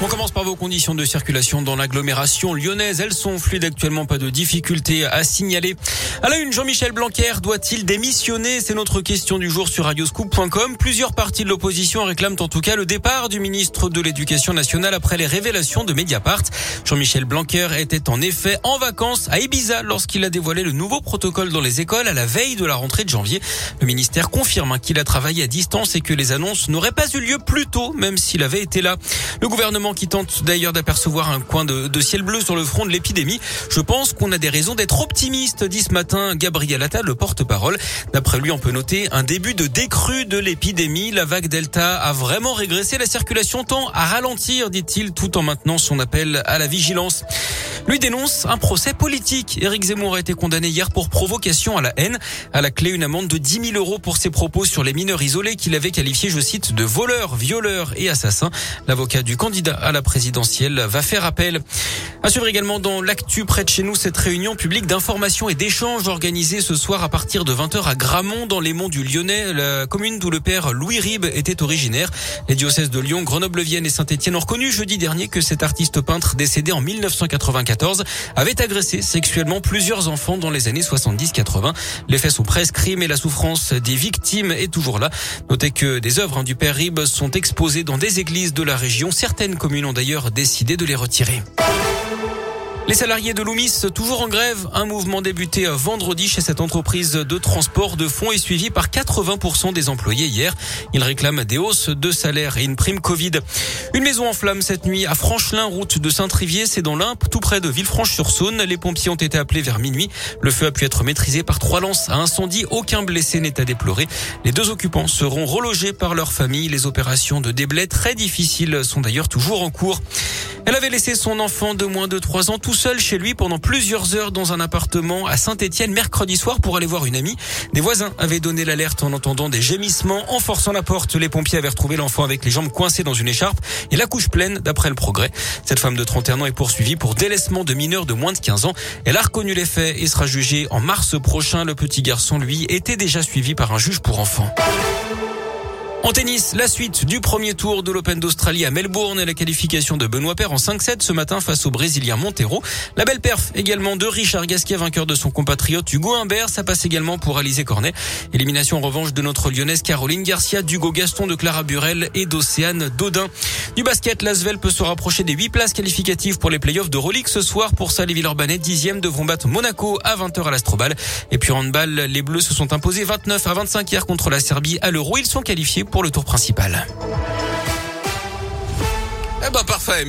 On commence par vos conditions de circulation dans l'agglomération lyonnaise. Elles sont fluides actuellement, pas de difficultés à signaler. À la une, Jean-Michel Blanquer doit-il démissionner? C'est notre question du jour sur radioscoop.com. Plusieurs partis de l'opposition réclament en tout cas le départ du ministre de l'Éducation nationale après les révélations de Mediapart. Jean-Michel Blanquer était en effet en vacances à Ibiza lorsqu'il a dévoilé le nouveau protocole dans les écoles à la veille de la rentrée de janvier. Le ministère confirme qu'il a travaillé à distance et que les annonces n'auraient pas eu lieu plus tôt, même s'il avait été là. Le gouvernement qui tente d'ailleurs d'apercevoir un coin de, ciel bleu sur le front de l'épidémie. Je pense qu'on a des raisons d'être optimiste, dit ce matin Gabriel Attal, le porte-parole. D'après lui, on peut noter un début de décrue de l'épidémie. La vague Delta a vraiment régressé. La circulation tend à ralentir, dit-il, tout en maintenant son appel à la vigilance lui dénonce un procès politique. Éric Zemmour a été condamné hier pour provocation à la haine. À la clé, une amende de 10 000 euros pour ses propos sur les mineurs isolés qu'il avait qualifiés, je cite, de voleurs, violeurs et assassins. L'avocat du candidat à la présidentielle va faire appel. À également dans l'actu près de chez nous cette réunion publique d'information et d'échange organisée ce soir à partir de 20h à Gramont dans les monts du Lyonnais, la commune d'où le père Louis Ribes était originaire. Les diocèses de Lyon, Grenoble-Vienne et Saint-Etienne ont reconnu jeudi dernier que cet artiste peintre décédé en 1994 avait agressé sexuellement plusieurs enfants dans les années 70-80. Les faits sont prescrits mais la souffrance des victimes est toujours là. Notez que des œuvres hein, du père Ribes sont exposées dans des églises de la région. Certaines communes ont d'ailleurs décidé de les retirer. Les salariés de Loomis, toujours en grève. Un mouvement débuté vendredi chez cette entreprise de transport de fonds est suivi par 80% des employés hier. Ils réclament des hausses de salaire et une prime Covid. Une maison en flammes cette nuit à Franchelin, route de Saint-Trivier. C'est dans l'Impe, tout près de Villefranche-sur-Saône. Les pompiers ont été appelés vers minuit. Le feu a pu être maîtrisé par trois lances à incendie. Aucun blessé n'est à déplorer. Les deux occupants seront relogés par leur famille. Les opérations de déblai très difficiles sont d'ailleurs toujours en cours. Elle avait laissé son enfant de moins de 3 ans tout seul chez lui pendant plusieurs heures dans un appartement à Saint-Etienne mercredi soir pour aller voir une amie. Des voisins avaient donné l'alerte en entendant des gémissements. En forçant la porte, les pompiers avaient retrouvé l'enfant avec les jambes coincées dans une écharpe et la couche pleine d'après le progrès. Cette femme de 31 ans est poursuivie pour délaissement de mineurs de moins de 15 ans. Elle a reconnu les faits et sera jugée en mars prochain. Le petit garçon, lui, était déjà suivi par un juge pour enfants. En tennis, la suite du premier tour de l'Open d'Australie à Melbourne et la qualification de Benoît Paire en 5-7 ce matin face au Brésilien Montero. La belle perf également de Richard Gasquet, vainqueur de son compatriote Hugo Humbert. Ça passe également pour Alizé Cornet. Élimination en revanche de notre lyonnaise Caroline Garcia, d'Hugo Gaston, de Clara Burel et d'Océane Dodin. Du basket, l'Asvel peut se rapprocher des 8 places qualificatives pour les playoffs de Rolex ce soir. Pour ça, les Villeurbanais, dixième, devront battre Monaco à 20h à l'Astrobal. Et puis en handball, les Bleus se sont imposés 29 à 25 hier contre la Serbie à l'Euro. Ils sont qualifiés pour le tour principal. Eh ben parfait.